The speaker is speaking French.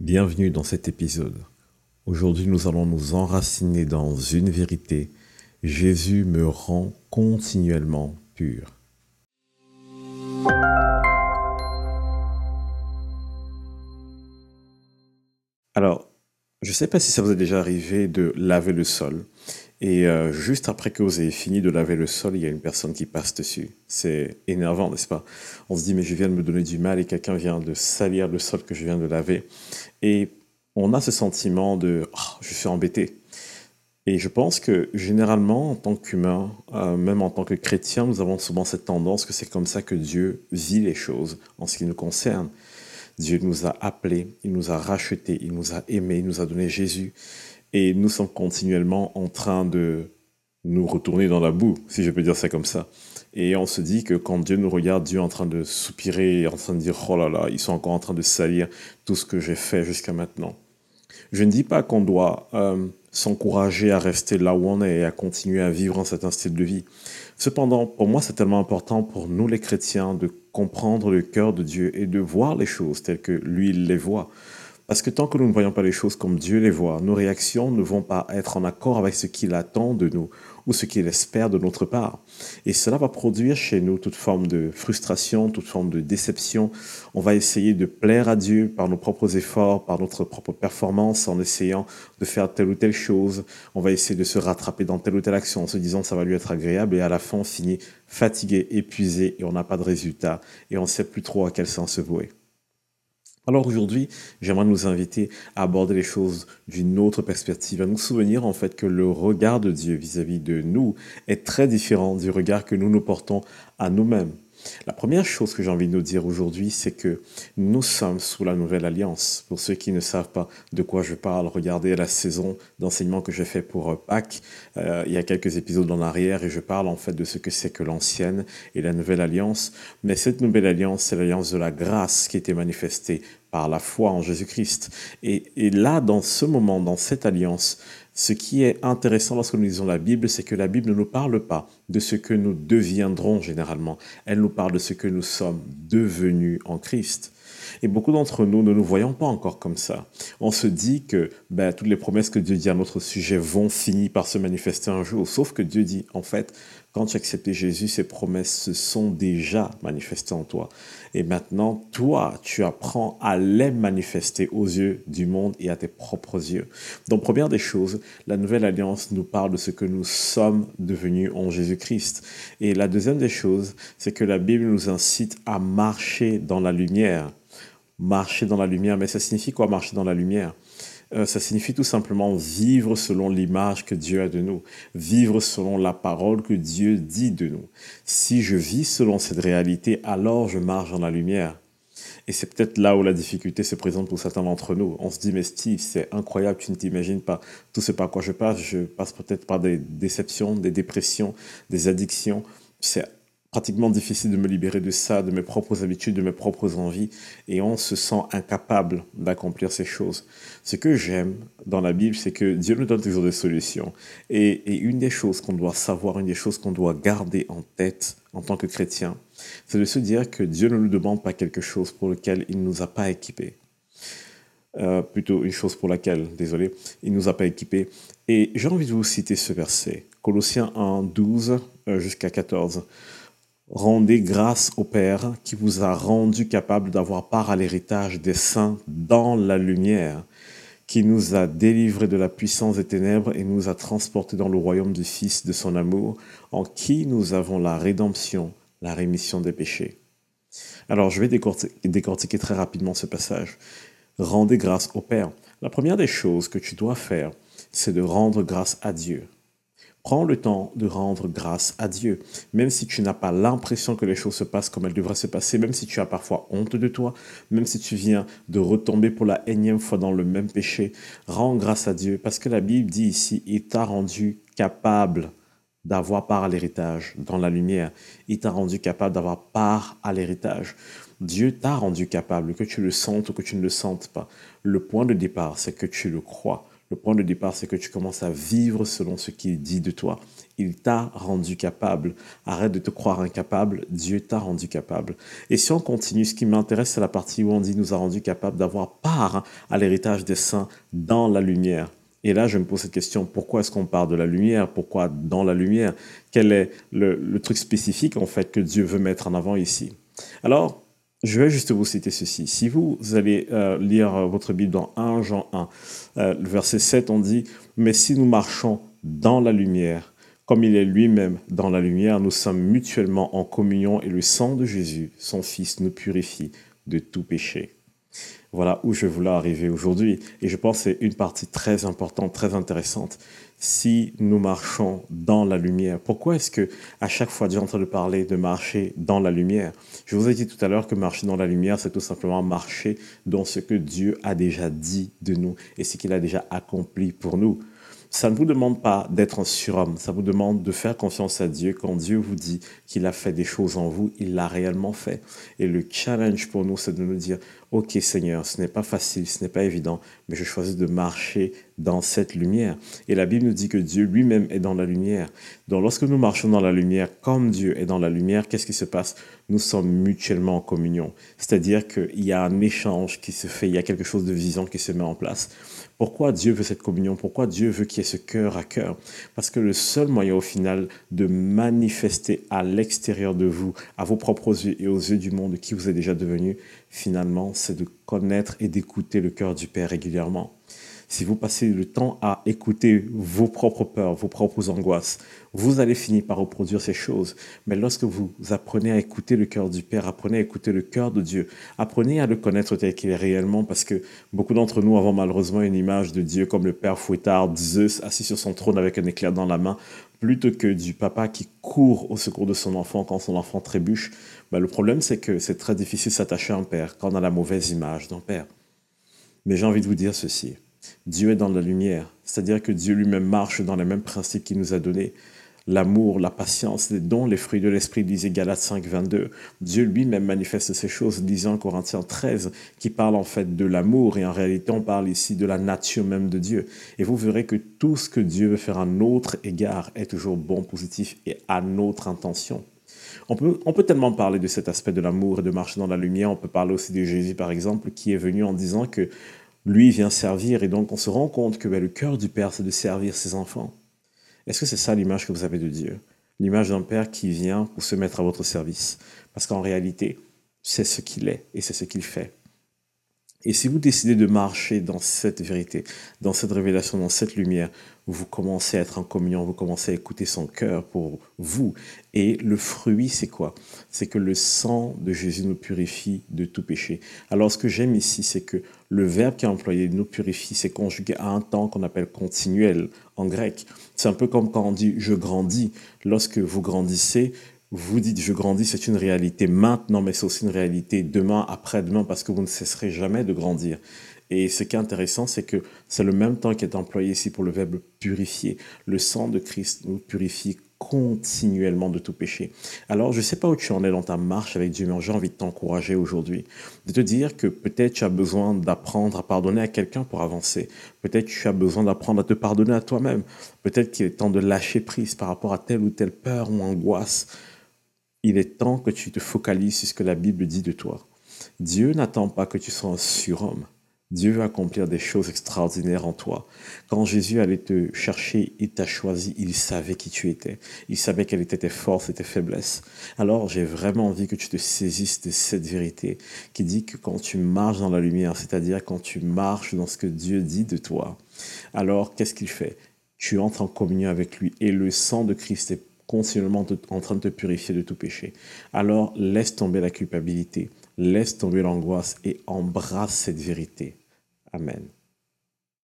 Bienvenue dans cet épisode. Aujourd'hui, nous allons nous enraciner dans une vérité. Jésus me rend continuellement pur. Alors, je ne sais pas si ça vous est déjà arrivé de laver le sol. Et euh, juste après que vous ayez fini de laver le sol, il y a une personne qui passe dessus. C'est énervant, n'est-ce pas? On se dit, mais je viens de me donner du mal et quelqu'un vient de salir le sol que je viens de laver. Et on a ce sentiment de, oh, je suis embêté. Et je pense que généralement, en tant qu'humain, euh, même en tant que chrétien, nous avons souvent cette tendance que c'est comme ça que Dieu vit les choses en ce qui nous concerne. Dieu nous a appelés, il nous a rachetés, il nous a aimés, il nous a donné Jésus. Et nous sommes continuellement en train de nous retourner dans la boue, si je peux dire ça comme ça. Et on se dit que quand Dieu nous regarde, Dieu est en train de soupirer, en train de dire, oh là là, ils sont encore en train de salir tout ce que j'ai fait jusqu'à maintenant. Je ne dis pas qu'on doit euh, s'encourager à rester là où on est et à continuer à vivre en cet style de vie. Cependant, pour moi, c'est tellement important pour nous les chrétiens de comprendre le cœur de Dieu et de voir les choses telles que lui, il les voit. Parce que tant que nous ne voyons pas les choses comme Dieu les voit, nos réactions ne vont pas être en accord avec ce qu'il attend de nous ou ce qu'il espère de notre part. Et cela va produire chez nous toute forme de frustration, toute forme de déception. On va essayer de plaire à Dieu par nos propres efforts, par notre propre performance, en essayant de faire telle ou telle chose. On va essayer de se rattraper dans telle ou telle action en se disant que ça va lui être agréable et à la fin on finit fatigué, épuisé et on n'a pas de résultat et on ne sait plus trop à quel sens se vouer. Alors aujourd'hui, j'aimerais nous inviter à aborder les choses d'une autre perspective, à nous souvenir en fait que le regard de Dieu vis-à-vis de nous est très différent du regard que nous nous portons à nous-mêmes. La première chose que j'ai envie de nous dire aujourd'hui, c'est que nous sommes sous la nouvelle alliance. Pour ceux qui ne savent pas de quoi je parle, regardez la saison d'enseignement que j'ai fait pour euh, Pâques. Euh, il y a quelques épisodes en arrière et je parle en fait de ce que c'est que l'ancienne et la nouvelle alliance. Mais cette nouvelle alliance, c'est l'alliance de la grâce qui était manifestée par la foi en Jésus-Christ. Et, là, dans ce moment, dans cette alliance, ce qui est intéressant lorsque nous lisons la Bible, c'est que la Bible ne nous parle pas de ce que nous deviendrons généralement. Elle nous parle de ce que nous sommes devenus en Christ. Et beaucoup d'entre nous ne nous voyons pas encore comme ça. On se dit que ben, toutes les promesses que Dieu dit à notre sujet vont finir par se manifester un jour. Sauf que Dieu dit, en fait, quand tu as accepté Jésus, ces promesses se sont déjà manifestées en toi. Et maintenant, toi, tu apprends à les manifester aux yeux du monde et à tes propres yeux. Donc, première des choses, la nouvelle alliance nous parle de ce que nous sommes devenus en Jésus-Christ. Et la deuxième des choses, c'est que la Bible nous incite à marcher dans la lumière marcher dans la lumière. Mais ça signifie quoi marcher dans la lumière? Euh, ça signifie tout simplement vivre selon l'image que Dieu a de nous, vivre selon la parole que Dieu dit de nous. Si je vis selon cette réalité, alors je marche dans la lumière. Et c'est peut-être là où la difficulté se présente pour certains d'entre nous. On se dit, mais Steve, c'est incroyable, tu ne t'imagines pas tout ce par quoi je passe. Je passe peut-être par des déceptions, des dépressions, des addictions. C'est pratiquement difficile de me libérer de ça, de mes propres habitudes, de mes propres envies, et on se sent incapable d'accomplir ces choses. Ce que j'aime dans la Bible, c'est que Dieu nous donne toujours des solutions. Et, une des choses qu'on doit savoir, une des choses qu'on doit garder en tête en tant que chrétien, c'est de se dire que Dieu ne nous demande pas quelque chose pour lequel il ne nous a pas équipés. Euh, plutôt une chose pour laquelle, désolé, il ne nous a pas équipés. Et j'ai envie de vous citer ce verset, Colossiens 1, 12 euh, jusqu'à 14. Rendez grâce au Père qui vous a rendu capable d'avoir part à l'héritage des saints dans la lumière, qui nous a délivrés de la puissance des ténèbres et nous a transportés dans le royaume du Fils de son amour, en qui nous avons la rédemption, la rémission des péchés. Alors je vais décortiquer, très rapidement ce passage. Rendez grâce au Père. La première des choses que tu dois faire, c'est de rendre grâce à Dieu. Prends le temps de rendre grâce à Dieu, même si tu n'as pas l'impression que les choses se passent comme elles devraient se passer, même si tu as parfois honte de toi, même si tu viens de retomber pour la énième fois dans le même péché. Rends grâce à Dieu, parce que la Bible dit ici, il t'a rendu capable d'avoir part à l'héritage dans la lumière. Il t'a rendu capable d'avoir part à l'héritage. Dieu t'a rendu capable, que tu le sentes ou que tu ne le sentes pas. Le point de départ, c'est que tu le crois. Le point de départ, c'est que tu commences à vivre selon ce qu'il dit de toi. Il t'a rendu capable. Arrête de te croire incapable. Dieu t'a rendu capable. Et si on continue, ce qui m'intéresse, c'est la partie où on dit nous a rendu capable d'avoir part à l'héritage des saints dans la lumière. Et là, je me pose cette question, pourquoi est-ce qu'on parle de la lumière? Pourquoi dans la lumière? Quel est le, le, truc spécifique, en fait, que Dieu veut mettre en avant ici? Alors, je vais juste vous citer ceci. Si vous, allez euh, lire votre Bible dans 1 Jean 1, euh, verset 7, on dit, Mais si nous marchons dans la lumière, comme il est lui-même dans la lumière, nous sommes mutuellement en communion et le sang de Jésus, son Fils, nous purifie de tout péché. Voilà où je voulais arriver aujourd'hui. Et je pense que c'est une partie très importante, très intéressante. Si nous marchons dans la lumière, pourquoi est-ce que à chaque fois est en train de parler de marcher dans la lumière? Je vous ai dit tout à l'heure que marcher dans la lumière, c'est tout simplement marcher dans ce que Dieu a déjà dit de nous et ce qu'il a déjà accompli pour nous. Ça ne vous demande pas d'être un surhomme, ça vous demande de faire confiance à Dieu. Quand Dieu vous dit qu'il a fait des choses en vous, il l'a réellement fait. Et le challenge pour nous, c'est de nous dire, OK Seigneur, ce n'est pas facile, ce n'est pas évident, mais je choisis de marcher dans cette lumière. Et la Bible nous dit que Dieu lui-même est dans la lumière. Donc lorsque nous marchons dans la lumière, comme Dieu est dans la lumière, qu'est-ce qui se passe? Nous sommes mutuellement en communion. C'est-à-dire qu'il y a un échange qui se fait, il y a quelque chose de vivant qui se met en place. Pourquoi Dieu veut cette communion? Pourquoi Dieu veut qu'il y ait ce cœur à cœur? Parce que le seul moyen au final de manifester à l'extérieur de vous, à vos propres yeux et aux yeux du monde qui vous est déjà devenu, finalement, c'est de connaître et d'écouter le cœur du Père régulièrement si vous passez le temps à écouter vos propres peurs, vos propres angoisses, vous allez finir par reproduire ces choses. Mais lorsque vous apprenez à écouter le cœur du Père, apprenez à écouter le cœur de Dieu, apprenez à le connaître tel qu'il est réellement, parce que beaucoup d'entre nous avons malheureusement une image de Dieu comme le Père fouettard, Zeus, assis sur son trône avec un éclair dans la main, plutôt que du papa qui court au secours de son enfant quand son enfant trébuche. Ben, le problème, c'est que c'est très difficile s'attacher à un père quand on a la mauvaise image d'un père. Mais j'ai envie de vous dire ceci. Dieu est dans la lumière, c'est-à-dire que Dieu lui-même marche dans les mêmes principes qu'il nous a donnés. L'amour, la patience, les dons, les fruits de l'esprit, disait Galates 5, 22. Dieu lui-même manifeste ces choses, disant Corinthiens 13, qui parle en fait de l'amour, et en réalité on parle ici de la nature même de Dieu. Et vous verrez que tout ce que Dieu veut faire à notre égard est toujours bon, positif et à notre intention. On peut, on peut tellement parler de cet aspect de l'amour et de marcher dans la lumière. On peut parler aussi de Jésus, par exemple, qui est venu en disant que lui vient servir et donc on se rend compte que ben, le cœur du Père, c'est de servir ses enfants. Est-ce que c'est ça l'image que vous avez de Dieu? L'image d'un Père qui vient pour se mettre à votre service. Parce qu'en réalité, c'est ce qu'il est et c'est ce qu'il fait. Et si vous décidez de marcher dans cette vérité, dans cette révélation, dans cette lumière, vous commencez à être en communion, vous commencez à écouter son cœur pour vous. Et le fruit, c'est quoi? C'est que le sang de Jésus nous purifie de tout péché. Alors ce que j'aime ici, c'est que le verbe qui est employé, nous purifie, c'est conjugué à un temps qu'on appelle continuel en grec. C'est un peu comme quand on dit je grandis. Lorsque vous grandissez, vous dites je grandis, c'est une réalité maintenant, mais c'est aussi une réalité demain, après-demain, parce que vous ne cesserez jamais de grandir. Et ce qui est intéressant, c'est que c'est le même temps qui est employé ici pour le verbe purifier. Le sang de Christ nous purifie continuellement de tout péché. Alors, je ne sais pas où tu en es dans ta marche avec Dieu, mais j'ai envie de t'encourager aujourd'hui, de te dire que peut-être tu as besoin d'apprendre à pardonner à quelqu'un pour avancer. Peut-être tu as besoin d'apprendre à te pardonner à toi-même. Peut-être qu'il est temps de lâcher prise par rapport à telle ou telle peur ou angoisse. Il est temps que tu te focalises sur ce que la Bible dit de toi. Dieu n'attend pas que tu sois un surhomme. Dieu veut accomplir des choses extraordinaires en toi. Quand Jésus allait te chercher, il t'a choisi, il savait qui tu étais. Il savait quelles étaient tes forces et tes faiblesses. Alors j'ai vraiment envie que tu te saisisses de cette vérité qui dit que quand tu marches dans la lumière, c'est-à-dire quand tu marches dans ce que Dieu dit de toi, alors qu'est-ce qu'il fait? Tu entres en communion avec lui et le sang de Christ est continuellement en train de te purifier de tout péché. Alors laisse tomber la culpabilité, laisse tomber l'angoisse et embrasse cette vérité. Amen.